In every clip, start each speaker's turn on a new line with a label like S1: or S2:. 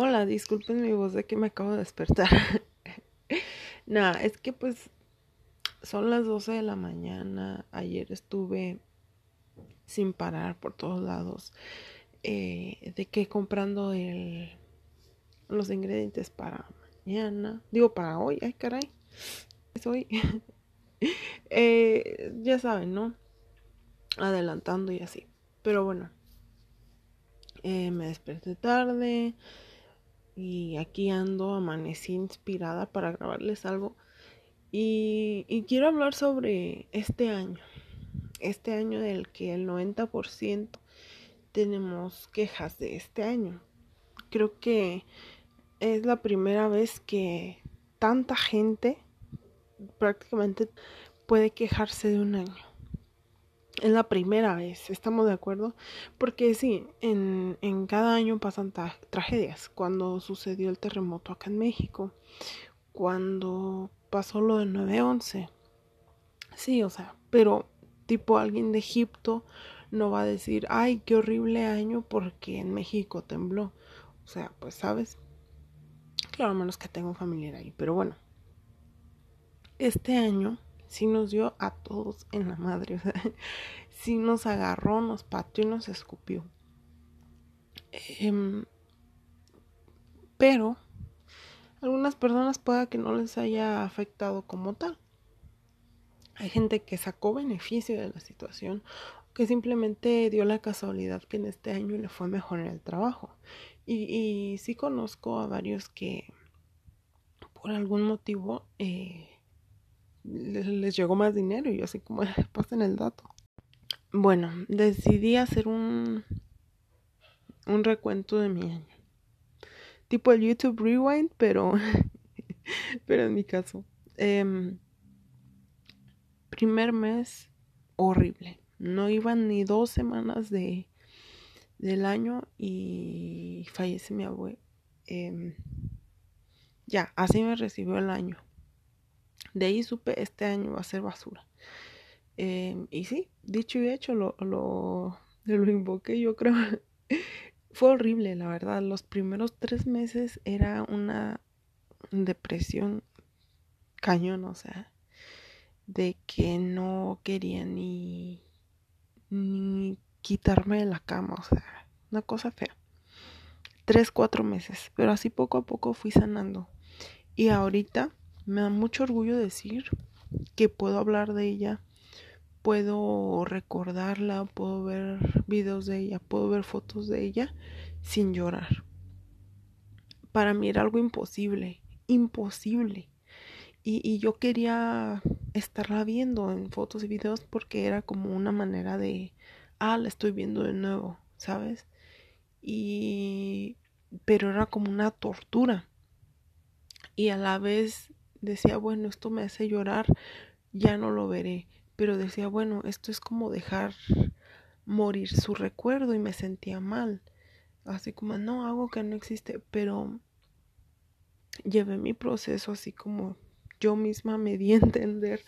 S1: Hola, disculpen mi voz de que me acabo de despertar. Nada, es que pues son las 12 de la mañana. Ayer estuve sin parar por todos lados. Eh, de que comprando el, los ingredientes para mañana. Digo, para hoy. Ay, caray. Es hoy. Eh, ya saben, ¿no? Adelantando y así. Pero bueno. Eh, me desperté tarde y aquí ando, amanecí inspirada para grabarles algo. Y, quiero hablar sobre este año, este año del que el 90% tenemos quejas de este año. Creo que es la primera vez que tanta gente prácticamente puede quejarse de un año. Es la primera vez, ¿estamos de acuerdo? Porque sí, en, cada año pasan tragedias. Cuando sucedió el terremoto acá en México, cuando pasó lo del 9-11. Sí, o sea, pero tipo alguien de Egipto no va a decir, ay, qué horrible año porque en México tembló. O sea, pues sabes. Claro, menos que tenga un familiar ahí, pero bueno. Este año sí nos dio a todos en la madre, o sea, sí nos agarró, nos pateó y nos escupió. Em, pero algunas personas pueda que no les haya afectado como tal. Hay gente que sacó beneficio de la situación, que simplemente dio la casualidad que en este año le fue mejor en el trabajo. Y, sí conozco a varios que por algún motivo eh, les, llegó más dinero y así como pasen el dato. Bueno, decidí hacer un, un recuento de mi año. Tipo el YouTube Rewind, pero, pero en mi caso. Em, primer mes horrible. No iban ni dos semanas de, del año y fallece mi abuelo. Em, ya, así me recibió el año. De ahí supe, este año va a ser basura. Em, y sí, dicho y hecho, lo, lo, lo invoqué, yo creo. Fue horrible, la verdad. Los primeros tres meses era una depresión cañón, o sea, de que no quería ni, ni quitarme de la cama, o sea, una cosa fea. Tres, cuatro meses, pero así poco a poco fui sanando. Y ahorita me da mucho orgullo decir que puedo hablar de ella, puedo recordarla, puedo ver videos de ella, puedo ver fotos de ella sin llorar. Para mí era algo imposible, imposible. Y, yo quería estarla viendo en fotos y videos porque era como una manera de, ah, la estoy viendo de nuevo, ¿sabes? Y, pero era como una tortura. Y a la vez decía, bueno, esto me hace llorar, ya no lo veré. Pero decía, bueno, esto es como dejar morir su recuerdo y me sentía mal. Así como, no, algo que no existe, pero llevé mi proceso así como yo misma me di a entender.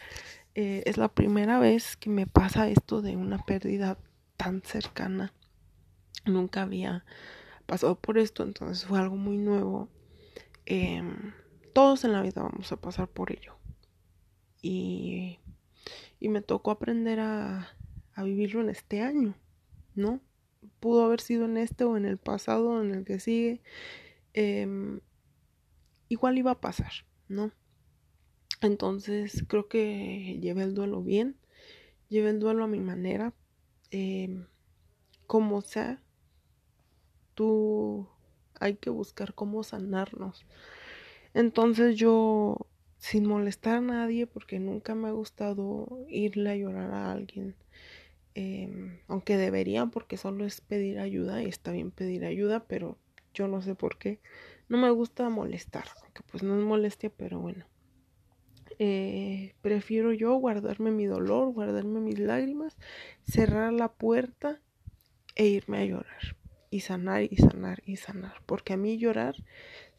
S1: Eh, es la primera vez que me pasa esto de una pérdida tan cercana. Nunca había pasado por esto, entonces fue algo muy nuevo. Eh, todos en la vida vamos a pasar por ello. Y, y me tocó aprender a, a vivirlo en este año, ¿no? Pudo haber sido en este o en el pasado, en el que sigue. Em, igual iba a pasar, ¿no? Entonces creo que llevé el duelo bien, llevé el duelo a mi manera, em, como sea, tú hay que buscar cómo sanarnos. Entonces yo, sin molestar a nadie, porque nunca me ha gustado irle a llorar a alguien, em, aunque deberían, porque solo es pedir ayuda y está bien pedir ayuda, pero yo no sé por qué. No me gusta molestar, aunque pues no es molestia, pero bueno. Eh, prefiero yo guardarme mi dolor, guardarme mis lágrimas, cerrar la puerta e irme a llorar y sanar y sanar y sanar, porque a mí llorar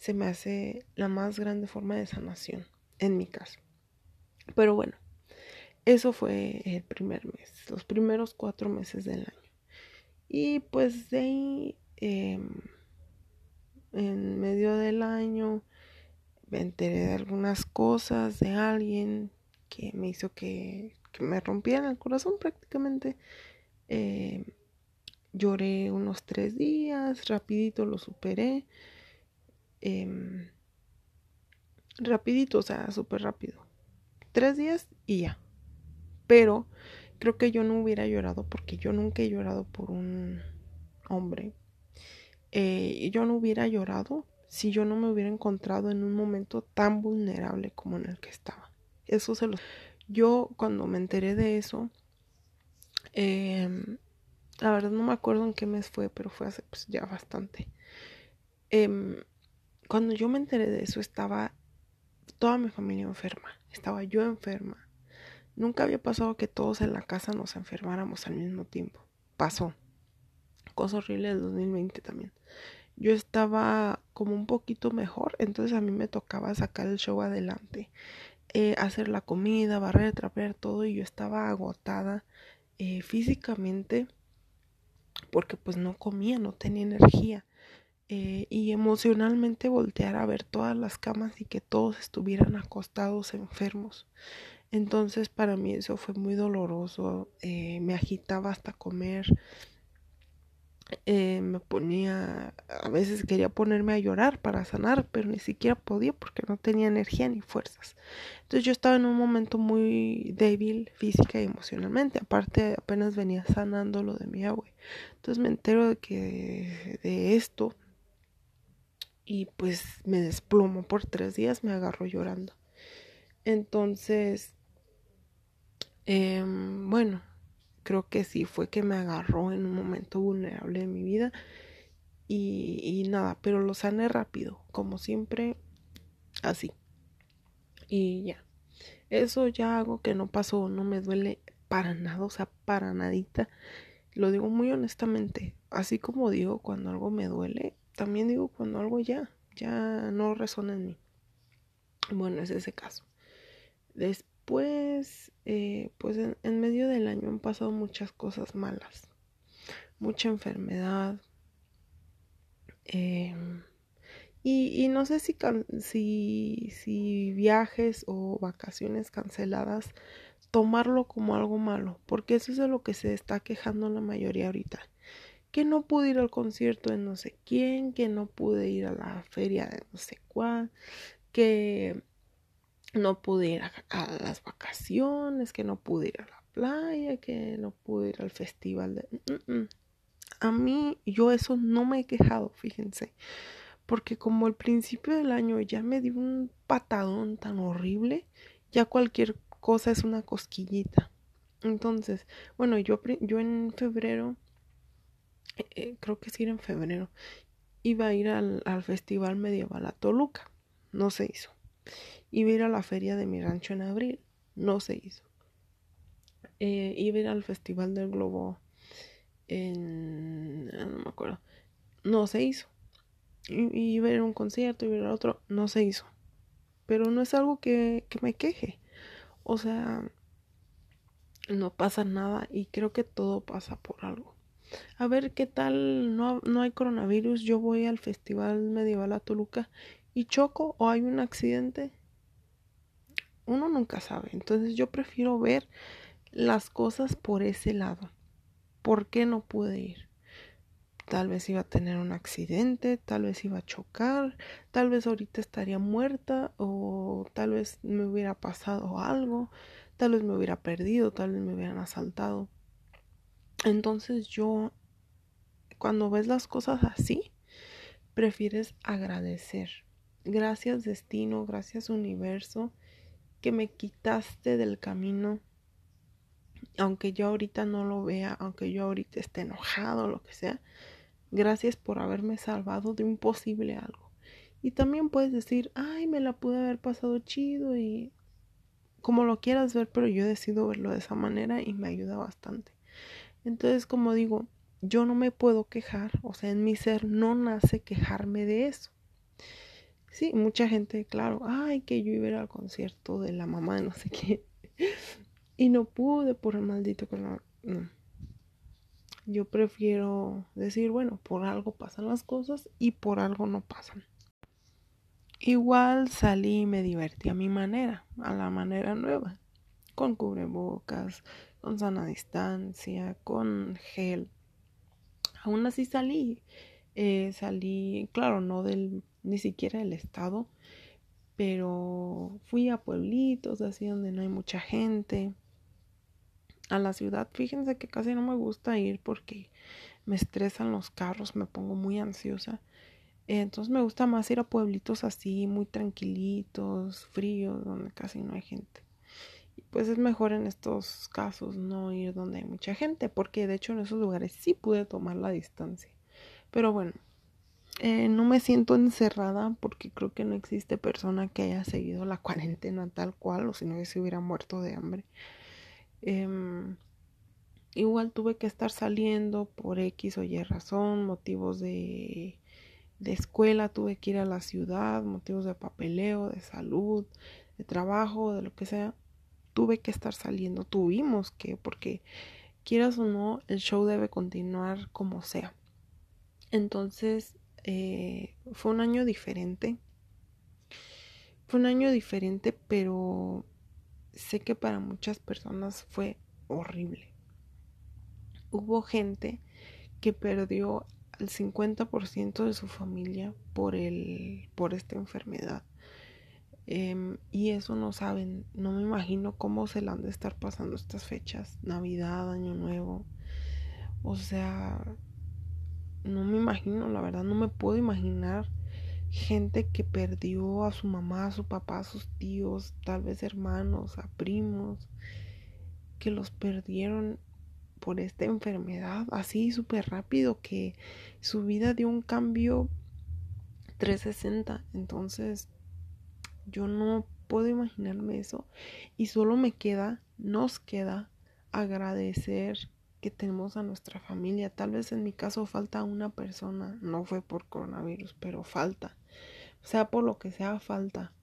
S1: se me hace la más grande forma de sanación, en mi caso. Pero bueno, eso fue el primer mes, los primeros cuatro meses del año. Y pues de ahí em, en medio del año me enteré de algunas cosas de alguien que me hizo que, me rompiera el corazón prácticamente. Eh, lloré unos tres días, rapidito lo superé. Em, rapidito, o sea, súper rápido. Tres días y ya. Pero creo que yo no hubiera llorado porque yo nunca he llorado por un hombre. Eh, yo no hubiera llorado si yo no me hubiera encontrado en un momento tan vulnerable como en el que estaba. Eso se lo... Yo cuando me enteré de eso, em, la verdad no me acuerdo en qué mes fue, pero fue hace pues, ya bastante. Em, cuando yo me enteré de eso estaba toda mi familia enferma, estaba yo enferma. Nunca había pasado que todos en la casa nos enfermáramos al mismo tiempo. Pasó. Cosa horrible del 2020 también yo estaba como un poquito mejor, entonces a mí me tocaba sacar el show adelante, eh, hacer la comida, barrer, trapear todo y yo estaba agotada eh, físicamente porque pues no comía, no tenía energía. Eh, y emocionalmente voltear a ver todas las camas y que todos estuvieran acostados enfermos. Entonces para mí eso fue muy doloroso, me agitaba hasta comer, eh, me ponía, a veces quería ponerme a llorar para sanar, pero ni siquiera podía porque no tenía energía ni fuerzas. Entonces yo estaba en un momento muy débil física y emocionalmente, aparte apenas venía sanando lo de mi agua. Entonces me entero de que de esto y pues me desplomo por tres días, me agarro llorando. Entonces, em, bueno, creo que sí fue que me agarró en un momento vulnerable de mi vida y, nada, pero lo sané rápido, como siempre, así. Y ya, eso ya hago que no pasó, no me duele para nada, o sea, para nadita. Lo digo muy honestamente, así como digo cuando algo me duele, también digo cuando algo ya, ya no resona en mí. Bueno, es ese caso. Después eh, pues en, medio del año han pasado muchas cosas malas, mucha enfermedad. Em, y, no sé si, si, si viajes o vacaciones canceladas, tomarlo como algo malo, porque eso es de lo que se está quejando la mayoría ahorita. Que no pude ir al concierto de no sé quién, que no pude ir a la feria de no sé cuál, que no pude ir a, las vacaciones, que no pude ir a la playa, que no pude ir al festival de... Mm, mm. A mí, yo eso no me he quejado, fíjense, porque como al principio del año ya me dio un patadón tan horrible, ya cualquier cosa es una cosquillita. Entonces, bueno, yo, yo en febrero, eh, creo que sí era en febrero, iba a ir al, al festival medieval a Toluca, no se hizo Iba a ir a la feria de mi rancho en abril. No se hizo. Eh, iba a ir al Festival del Globo en... Ah, no me acuerdo. No se hizo. Iba a ir a un concierto, iba a ir a otro. No se hizo. Pero no es algo que, que me queje. O sea, no pasa nada y creo que todo pasa por algo. A ver qué tal, no, no hay coronavirus, yo voy al Festival Medieval a Toluca y choco o hay un accidente uno nunca sabe. Entonces yo prefiero ver las cosas por ese lado. ¿Por qué no pude ir? Tal vez iba a tener un accidente, tal vez iba a chocar, tal vez ahorita estaría muerta o tal vez me hubiera pasado algo, tal vez me hubiera perdido, tal vez me hubieran asaltado. Entonces yo, cuando ves las cosas así, prefieres agradecer. Gracias destino, gracias universo, que me quitaste del camino, aunque yo ahorita no lo vea, aunque yo ahorita esté enojado, lo que sea, gracias por haberme salvado de un posible algo. Y también puedes decir, ay, me la pude haber pasado chido y como lo quieras ver, pero yo decido verlo de esa manera y me ayuda bastante. Entonces, como digo, yo no me puedo quejar, o sea, en mi ser no nace quejarme de eso. Sí, mucha gente, claro, ay, que yo iba a ir al concierto de la mamá de no sé qué. Y no pude por el maldito coronavirus. No. Yo prefiero decir, bueno, por algo pasan las cosas y por algo no pasan. Igual salí y me divertí a mi manera, a la manera nueva, con cubrebocas, con sana distancia, con gel. Aún así salí, eh, salí, claro, no del, ni siquiera del estado, pero fui a pueblitos, así donde no hay mucha gente. A la ciudad, fíjense que casi no me gusta ir porque me estresan los carros, me pongo muy ansiosa. Entonces me gusta más ir a pueblitos así, muy tranquilitos, fríos, donde casi no hay gente. Pues es mejor en estos casos no ir donde hay mucha gente, porque de hecho en esos lugares sí pude tomar la distancia. Pero bueno, eh, no me siento encerrada porque creo que no existe persona que haya seguido la cuarentena tal cual, o si no se hubiera muerto de hambre. Em, igual tuve que estar saliendo por X o Y razón, motivos de de escuela, tuve que ir a la ciudad, motivos de papeleo, de salud, de trabajo, de lo que sea, tuve que estar saliendo, tuvimos que, porque quieras o no, el show debe continuar como sea. Entonces, eh, fue un año diferente. Fue un año diferente, pero sé que para muchas personas fue horrible. Hubo gente que perdió el 50% de su familia por, el, por esta enfermedad. Em, y eso no saben, no me imagino cómo se la han de estar pasando estas fechas, Navidad, Año Nuevo. O sea, no me imagino, la verdad, no me puedo imaginar gente que perdió a su mamá, a su papá, a sus tíos, tal vez hermanos, a primos, que los perdieron por esta enfermedad así súper rápido que su vida dio un cambio 360. Entonces, yo no puedo imaginarme eso y solo me queda, nos queda agradecer que tenemos a nuestra familia. Tal vez en mi caso falta una persona, no fue por coronavirus, pero falta. Sea por lo que sea, falta.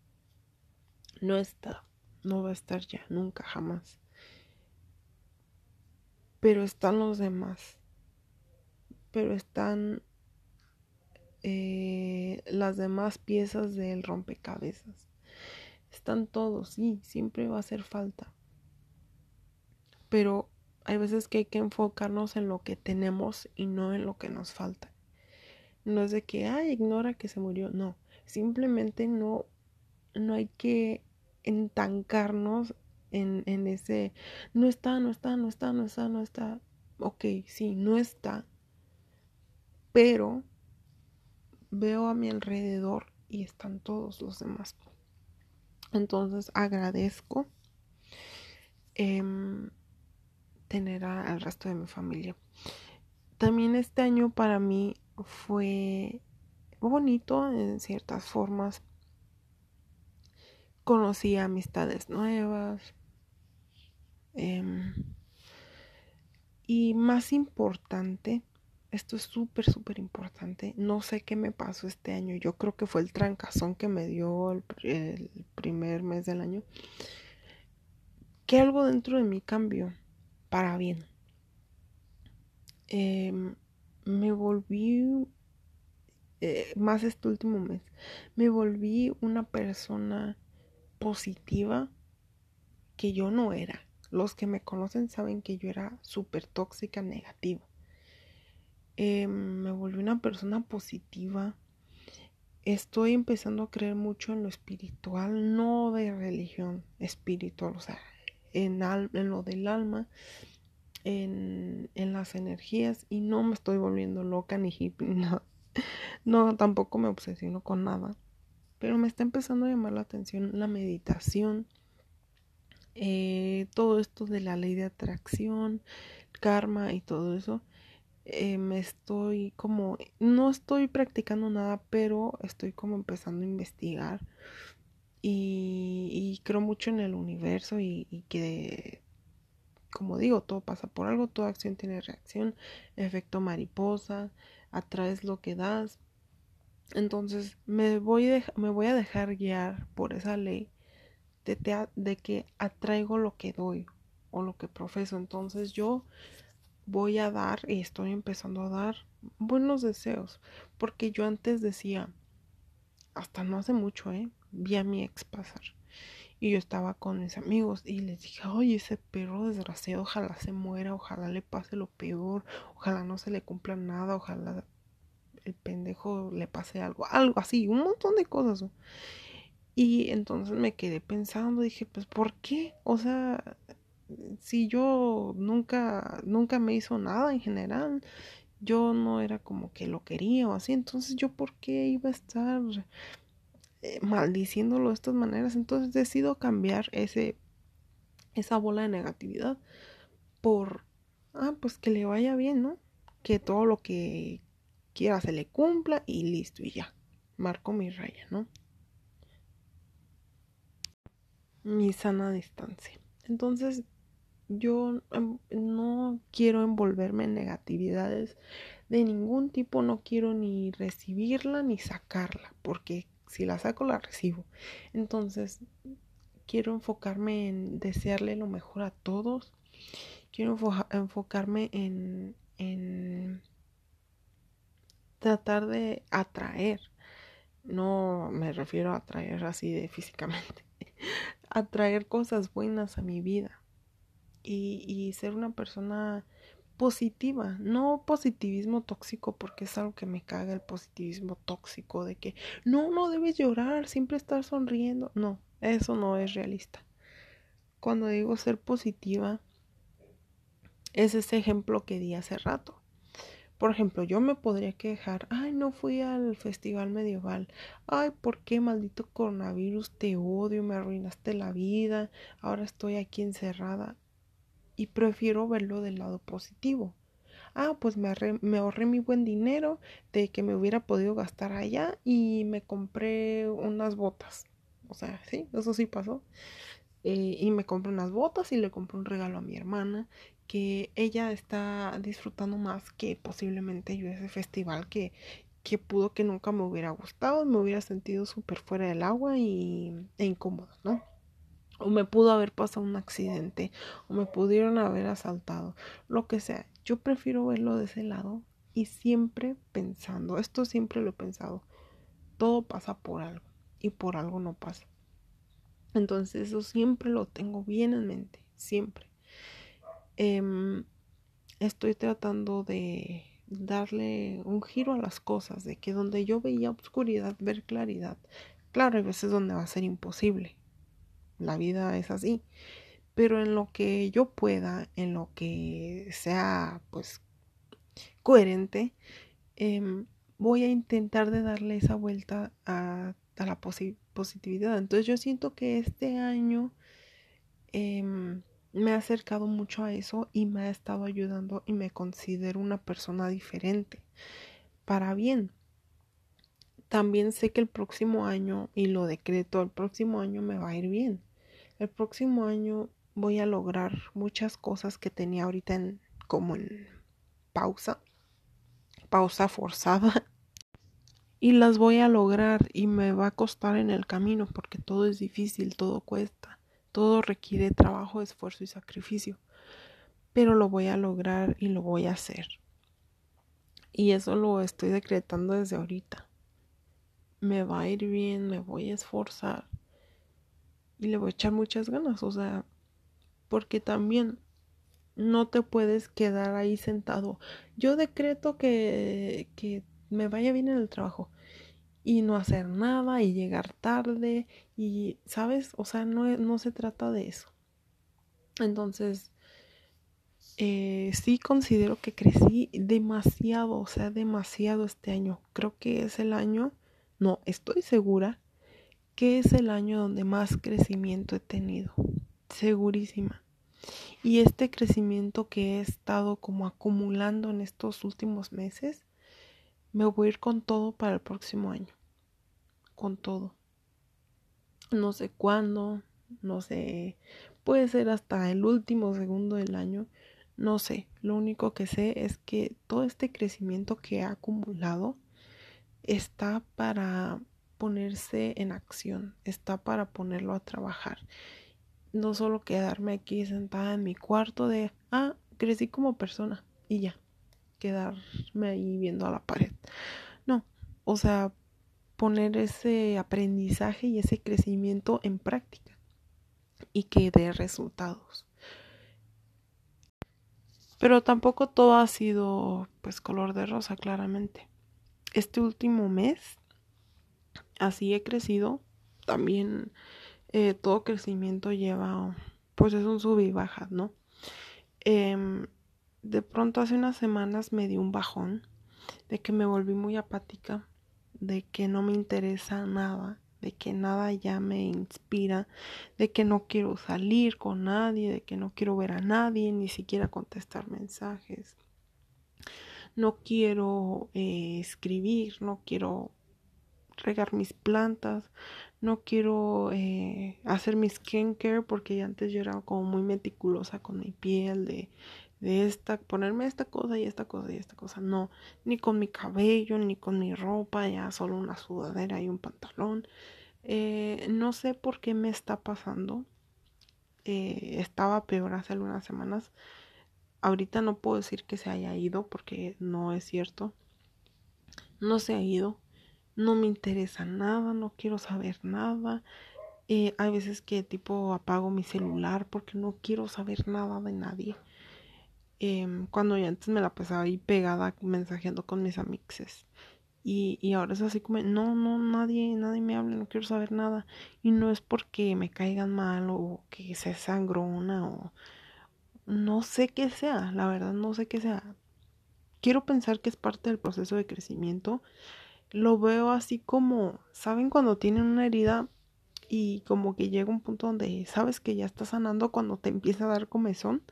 S1: No está, no va a estar ya, nunca, jamás pero están los demás, pero están eh, las demás piezas del rompecabezas. Están todos, sí, siempre va a hacer falta. Pero hay veces que hay que enfocarnos en lo que tenemos y no en lo que nos falta. No es de que, ay, ignora que se murió. No, simplemente no, no hay que entancarnos en, en ese, no está, no está, no está, no está, no está. Ok, sí, no está. Pero veo a mi alrededor y están todos los demás. Entonces agradezco em, tener al resto de mi familia. También este año para mí fue bonito en ciertas formas. Conocí amistades nuevas, Em, y más importante, esto es súper, súper importante. No sé qué me pasó este año. Yo creo que fue el trancazón que me dio el, primer mes del año. Que algo dentro de mí cambió para bien. Em, me volví, eh, más este último mes, me volví una persona positiva que yo no era. Los que me conocen saben que yo era súper tóxica, negativa. Em, me volví una persona positiva. Estoy empezando a creer mucho en lo espiritual, no de religión, espiritual, o sea, en, en lo del alma, en, en, las energías y no me estoy volviendo loca ni hippie, no, no, tampoco me obsesiono con nada, pero me está empezando a llamar la atención la meditación, eh, todo esto de la ley de atracción, karma y todo eso, me estoy como, no estoy practicando nada, pero estoy como empezando a investigar y, creo mucho en el universo y, y, que, como digo, todo pasa por algo, toda acción tiene reacción, efecto mariposa, atraes lo que das. Entonces me voy, me voy a dejar guiar por esa ley de, que atraigo lo que doy o lo que profeso. Entonces yo voy a dar y estoy empezando a dar buenos deseos. Porque yo antes decía, hasta no hace mucho, ¿eh? Vi a mi ex pasar. Y yo estaba con mis amigos y les dije, oye, ese perro desgraciado, ojalá se muera, ojalá le pase lo peor, ojalá no se le cumpla nada, ojalá el pendejo le pase algo, algo así, un montón de cosas. Y entonces me quedé pensando, dije, pues, ¿por qué? O sea, si yo nunca, nunca me hizo nada en general, yo no era como que lo quería o así, entonces yo por qué iba a estar eh, maldiciéndolo de estas maneras, entonces decido cambiar ese, esa bola de negatividad por, ah, pues que le vaya bien, ¿no? Que todo lo que quiera se le cumpla y listo, y ya, marco mi raya, ¿no? Mi sana distancia. Entonces, yo em, no quiero envolverme en negatividades de ningún tipo, no quiero ni recibirla ni sacarla, porque si la saco la recibo. Entonces, quiero enfocarme en desearle lo mejor a todos. Quiero enfocarme en, en tratar de atraer. No me refiero a atraer así de físicamente. atraer cosas buenas a mi vida y, ser una persona positiva, no positivismo tóxico porque es algo que me caga el positivismo tóxico de que no, no debes llorar, siempre estar sonriendo, no, eso no es realista. Cuando digo ser positiva, es ese ejemplo que di hace rato. Por ejemplo, yo me podría quejar, ay, no fui al festival medieval, ay, ¿por qué maldito coronavirus? Te odio, me arruinaste la vida, ahora estoy aquí encerrada y prefiero verlo del lado positivo. Ah, pues me, ahorré mi buen dinero de que me hubiera podido gastar allá y me compré unas botas. O sea, sí, eso sí pasó. Eh, y me compré unas botas y le compré un regalo a mi hermana que ella está disfrutando más que posiblemente yo ese festival que, que pudo que nunca me hubiera gustado, me hubiera sentido súper fuera del agua y, e incómoda, ¿no? O me pudo haber pasado un accidente, o me pudieron haber asaltado, lo que sea. Yo prefiero verlo de ese lado y siempre pensando, esto siempre lo he pensado, todo pasa por algo y por algo no pasa. Entonces eso siempre lo tengo bien en mente, siempre. Em, estoy tratando de darle un giro a las cosas, de que donde yo veía oscuridad, ver claridad. Claro, hay veces donde va a ser imposible, la vida es así. Pero en lo que yo pueda, en lo que sea pues coherente, em, voy a intentar de darle esa vuelta a, la positividad. Entonces yo siento que este año em, me ha acercado mucho a eso y me ha estado ayudando y me considero una persona diferente para bien también sé que el próximo año, y lo decreto, el próximo año me va a ir bien. El próximo año voy a lograr muchas cosas que tenía ahorita en, como en pausa, pausa forzada. Y las voy a lograr y me va a costar en el camino porque todo es difícil, todo cuesta, todo requiere trabajo, esfuerzo y sacrificio. Pero lo voy a lograr y lo voy a hacer. Y eso lo estoy decretando desde ahorita. Me va a ir bien, me voy a esforzar y le voy a echar muchas ganas, o sea, porque también no te puedes quedar ahí sentado. Yo decreto que, que me vaya bien en el trabajo y no hacer nada y llegar tarde y, ¿sabes? O sea, no, no se trata de eso. Entonces, eh, sí considero que crecí demasiado, o sea, demasiado este año. Creo que es el año, no, estoy segura que es el año donde más crecimiento he tenido, segurísima. Y este crecimiento que he estado como acumulando en estos últimos meses, me voy a ir con todo para el próximo año. Con todo. No sé cuándo, no sé, puede ser hasta el último segundo del año, no sé. Lo único que sé es que todo este crecimiento que he acumulado está para ponerse en acción, está para ponerlo a trabajar. No solo quedarme aquí sentada en mi cuarto de, ah, crecí como persona. y ya, quedarme ahí viendo a la pared. No, o sea, poner ese aprendizaje y ese crecimiento en práctica y que dé resultados. Pero tampoco todo ha sido pues color de rosa, claramente. Este último mes así he crecido. También eh, todo crecimiento lleva, pues es un sub y baja, ¿no? Em, de pronto hace unas semanas me di un bajón de que me volví muy apática, de que no me interesa nada, de que nada ya me inspira, de que no quiero salir con nadie, de que no quiero ver a nadie, ni siquiera contestar mensajes. No quiero eh, escribir, no quiero regar mis plantas, no quiero eh, hacer mi skincare porque antes yo era como muy meticulosa con mi piel de de esta, ponerme esta cosa y esta cosa y esta cosa. No, ni con mi cabello, ni con mi ropa, ya solo una sudadera y un pantalón. Eh, no sé por qué me está pasando. Eh, estaba peor hace algunas semanas. Ahorita no puedo decir que se haya ido porque no es cierto. No se ha ido. No me interesa nada, no quiero saber nada. Eh, hay veces que tipo apago mi celular porque no quiero saber nada de nadie. Em, cuando yo antes me la pasaba ahí pegada mensajeando con mis amixes. Y, y ahora es así como, no, no, nadie, nadie me habla, no quiero saber nada. Y no es porque me caigan mal o que sea sangrona o no sé qué sea, la verdad no sé qué sea. Quiero pensar que es parte del proceso de crecimiento. Lo veo así como, ¿saben cuando tienen una herida y como que llega un punto donde sabes que ya está sanando cuando te empieza a dar comezón?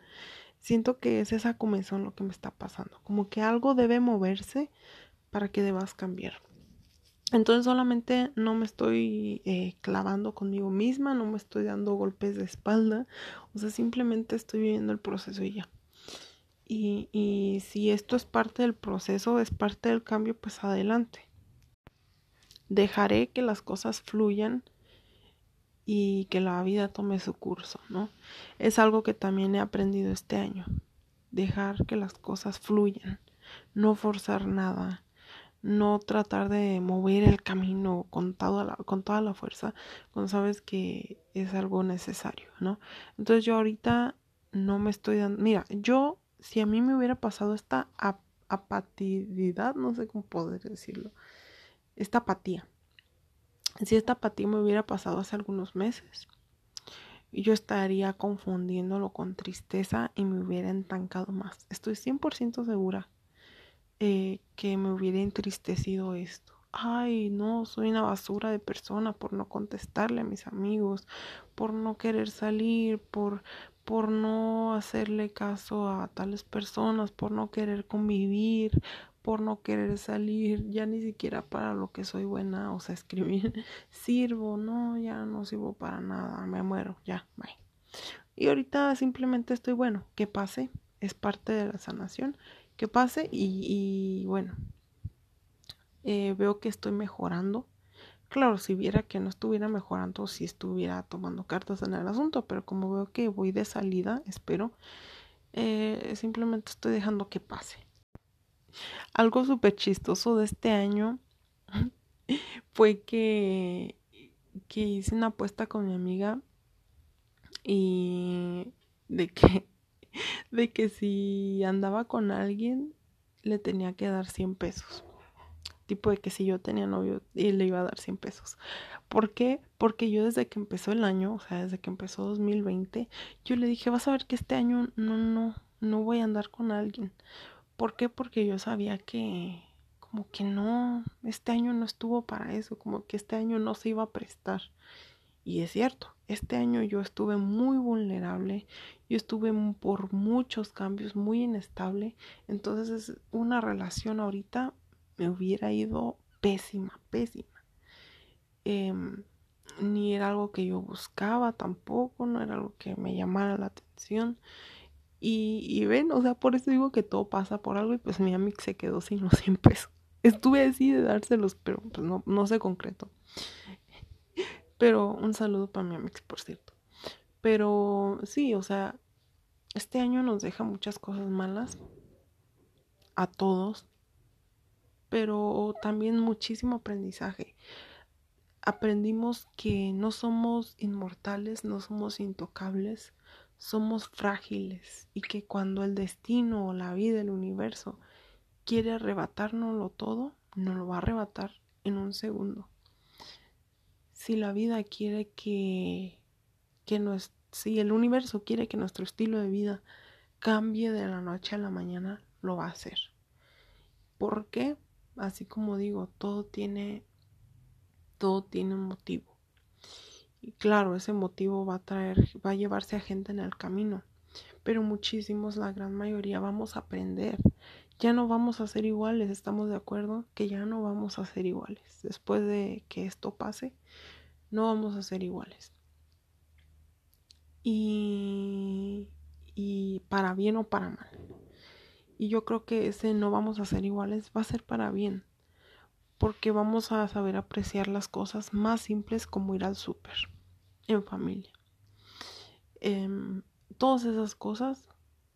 S1: siento que es esa comezón lo que me está pasando. Como que algo debe moverse para que debas cambiar. Entonces solamente no me estoy eh, clavando conmigo misma, no me estoy dando golpes de espalda, o sea, simplemente estoy viviendo el proceso y ya. Y, y si esto es parte del proceso, es parte del cambio, pues adelante. Dejaré que las cosas fluyan y que la vida tome su curso, ¿no? Es algo que también he aprendido este año, dejar que las cosas fluyan, no forzar nada, no tratar de mover el camino con toda la, con toda la fuerza cuando sabes que es algo necesario, ¿no? Entonces yo ahorita no me estoy dando, mira, yo si a mí me hubiera pasado esta apatidad, no sé cómo poder decirlo, esta apatía, si esta apatía me hubiera pasado hace algunos meses, yo estaría confundiéndolo con tristeza y me hubiera entancado más. Estoy 100% segura eh, que me hubiera entristecido esto. Ay, no, soy una basura de persona por no contestarle a mis amigos, por no querer salir, por, por no hacerle caso a tales personas, por no querer convivir, por no querer salir, ya ni siquiera para lo que soy buena, o sea, escribir, sirvo, no, ya no sirvo para nada, me muero, ya, bye. Y ahorita simplemente estoy bueno, que pase, es parte de la sanación, que pase y, bueno, eh, veo que estoy mejorando. Claro, si viera que no estuviera mejorando, si estuviera tomando cartas en el asunto, pero como veo que voy de salida, espero, eh, simplemente estoy dejando que pase. Algo súper chistoso de este año fue que, que hice una apuesta con mi amiga y de que, de que si andaba con alguien le tenía que dar 100 pesos. Tipo de que si yo tenía novio y le iba a dar 100 pesos. ¿Por qué? Porque yo desde que empezó el año, o sea, desde que empezó 2020, yo le dije, vas a ver que este año no, no, no voy a andar con alguien. ¿Por qué? Porque yo sabía que como que no, este año no estuvo para eso, como que este año no se iba a prestar. Y es cierto, este año yo estuve muy vulnerable, yo estuve por muchos cambios, muy inestable. Entonces una relación ahorita me hubiera ido pésima, pésima. Em, ni era algo que yo buscaba tampoco, no era algo que me llamara la atención. Y, ven, o sea, por eso digo que todo pasa por algo y pues mi amigo se quedó sin los 100 pesos. Estuve así de dárselos, pero pues no, no se concretó. Pero un saludo para mi amigo, por cierto. Pero sí, o sea, este año nos deja muchas cosas malas. a todos, pero también muchísimo aprendizaje. Aprendimos que no somos inmortales, no somos intocables, somos frágiles y que cuando el destino o la vida, el universo quiere arrebatárnoslo todo, nos lo va a arrebatar en un segundo. Si la vida quiere que, que nos, si el universo quiere que nuestro estilo de vida cambie de la noche a la mañana, lo va a hacer. ¿Por qué? Así como digo, todo tiene todo tiene un motivo. Y claro, ese motivo va a traer, va a llevarse a gente en el camino. Pero muchísimos, la gran mayoría, vamos a aprender. Ya no vamos a ser iguales, estamos de acuerdo que ya no vamos a ser iguales. Después de que esto pase, no vamos a ser iguales. Y, y para bien o para mal. Y yo creo que ese no vamos a ser iguales va a ser para bien. Porque vamos a saber apreciar las cosas más simples como ir al súper en familia. Em, todas esas cosas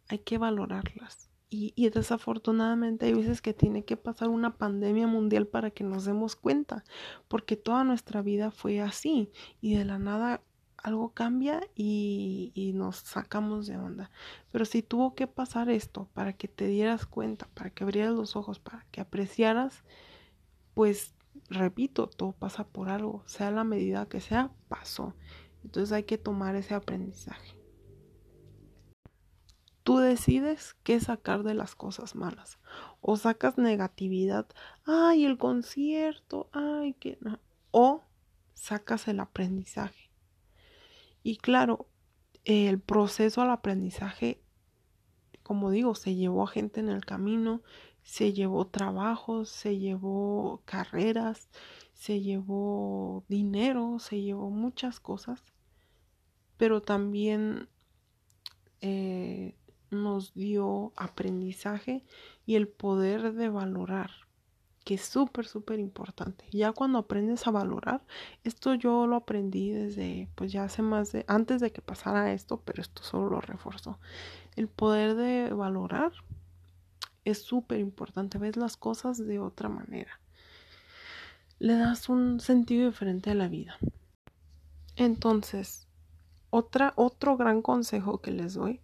S1: hay que valorarlas. Y, y, desafortunadamente hay veces que tiene que pasar una pandemia mundial para que nos demos cuenta, porque toda nuestra vida fue así y de la nada algo cambia y, y, nos sacamos de onda. Pero si tuvo que pasar esto para que te dieras cuenta, para que abrieras los ojos, para que apreciaras, pues repito, todo pasa por algo, sea la medida que sea, pasó. Entonces hay que tomar ese aprendizaje. Tú decides qué sacar de las cosas malas. O sacas negatividad, ay, el concierto, ay, que no. O sacas el aprendizaje. Y claro, el proceso al aprendizaje, como digo, se llevó a gente en el camino, se llevó trabajos, se llevó carreras, se llevó dinero, se llevó muchas cosas, pero también eh, nos dio aprendizaje y el poder de valorar que es súper, súper importante. Ya cuando aprendes a valorar, esto yo lo aprendí desde, pues ya hace más de, antes de que pasara esto, pero esto solo lo reforzó. El poder de valorar es súper importante, ves las cosas de otra manera. Le das un sentido diferente a la vida. Entonces, otra, otro gran consejo que les doy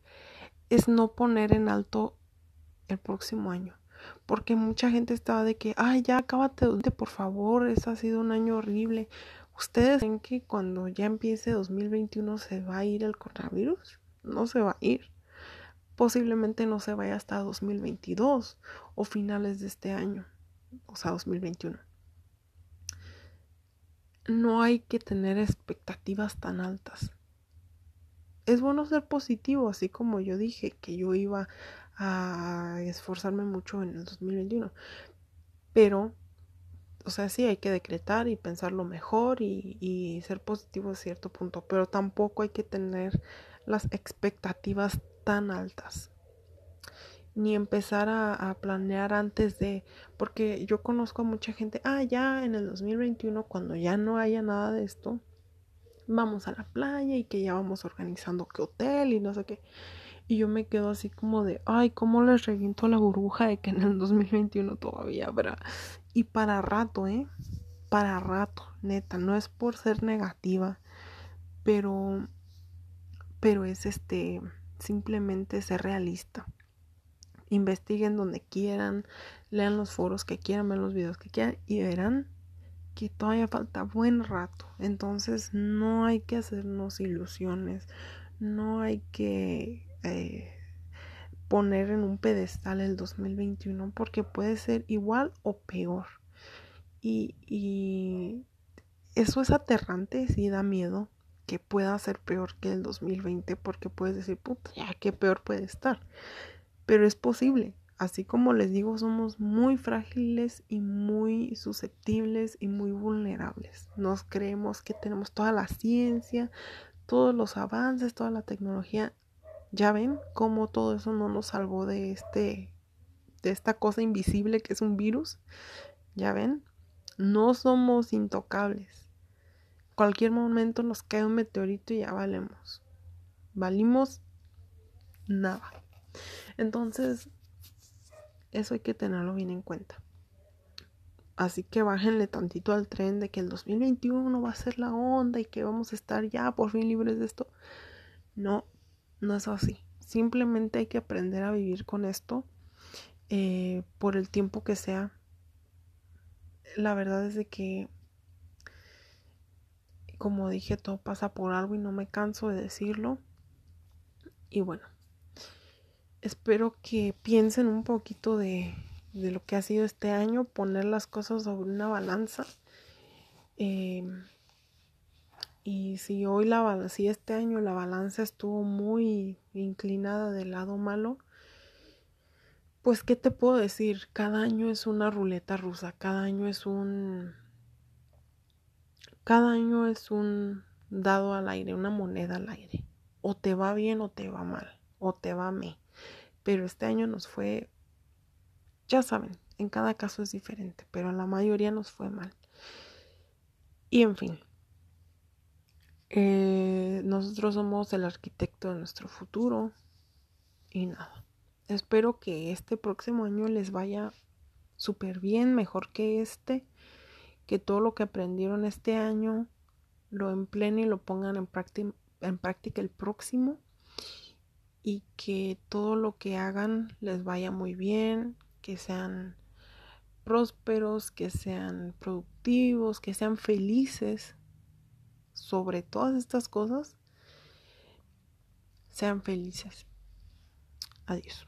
S1: es no poner en alto el próximo año porque mucha gente estaba de que, ay, ya acábate, por favor, eso ha sido un año horrible. ¿Ustedes creen que cuando ya empiece 2021 se va a ir el coronavirus? No se va a ir. Posiblemente no se vaya hasta 2022 o finales de este año, o sea, 2021. No hay que tener expectativas tan altas. Es bueno ser positivo, así como yo dije que yo iba a esforzarme mucho en el 2021. Pero, o sea, sí hay que decretar y pensarlo mejor y, ser positivo a cierto punto, pero tampoco hay que tener las expectativas tan altas ni empezar a, a, planear antes de, porque yo conozco a mucha gente, ah, ya en el 2021, cuando ya no haya nada de esto, vamos a la playa y que ya vamos organizando qué hotel y no sé qué. Y yo me quedo así como de, ay, ¿cómo les reviento la burbuja de que en el 2021 todavía habrá? Y para rato, ¿eh? Para rato, neta, no es por ser negativa, pero, pero es este, simplemente ser realista. Investiguen donde quieran, lean los foros que quieran, vean los videos que quieran y verán que todavía falta buen rato. Entonces no hay que hacernos ilusiones, no hay que eh, poner en un pedestal el 2021 porque puede ser igual o peor. Y, eso es aterrante, si da miedo que pueda ser peor que el 2020 porque puedes decir, puta, ya qué peor puede estar. Pero es posible. Así como les digo, somos muy frágiles y muy susceptibles y muy vulnerables. Nos creemos que tenemos toda la ciencia, todos los avances, toda la tecnología ya ven cómo todo eso no nos salvó de este de esta cosa invisible que es un virus. Ya ven, no somos intocables. Cualquier momento nos cae un meteorito y ya valemos. Valimos nada. Entonces, Eso hay que tenerlo bien en cuenta. Así que bájenle tantito al tren de que el 2021 va a ser la onda y que vamos a estar ya por fin libres de esto. No, no es así. Simplemente hay que aprender a vivir con esto eh, por el tiempo que sea. La verdad es de que, como dije, todo pasa por algo y no me canso de decirlo. Y bueno, espero que piensen un poquito de de lo que ha sido este año, poner las cosas sobre una balanza. Em, y si hoy la si este año la balanza estuvo muy inclinada del lado malo, pues qué te puedo decir, cada año es una ruleta rusa, cada año es un cada año es un dado al aire, una moneda al aire. O te va bien o te va mal, o te va me. Pero este año nos fue ya saben, en cada caso es diferente, pero la mayoría nos fue mal. Y en fin, eh, nosotros somos el arquitecto de nuestro futuro y nada. Espero que este próximo año les vaya súper bien, mejor que este, que todo lo que aprendieron este año lo empleen y lo pongan en práctica el próximo y que todo lo que hagan les vaya muy bien, que sean prósperos, que sean productivos, que sean felices. Sobre todas estas cosas, sean felices. Adiós.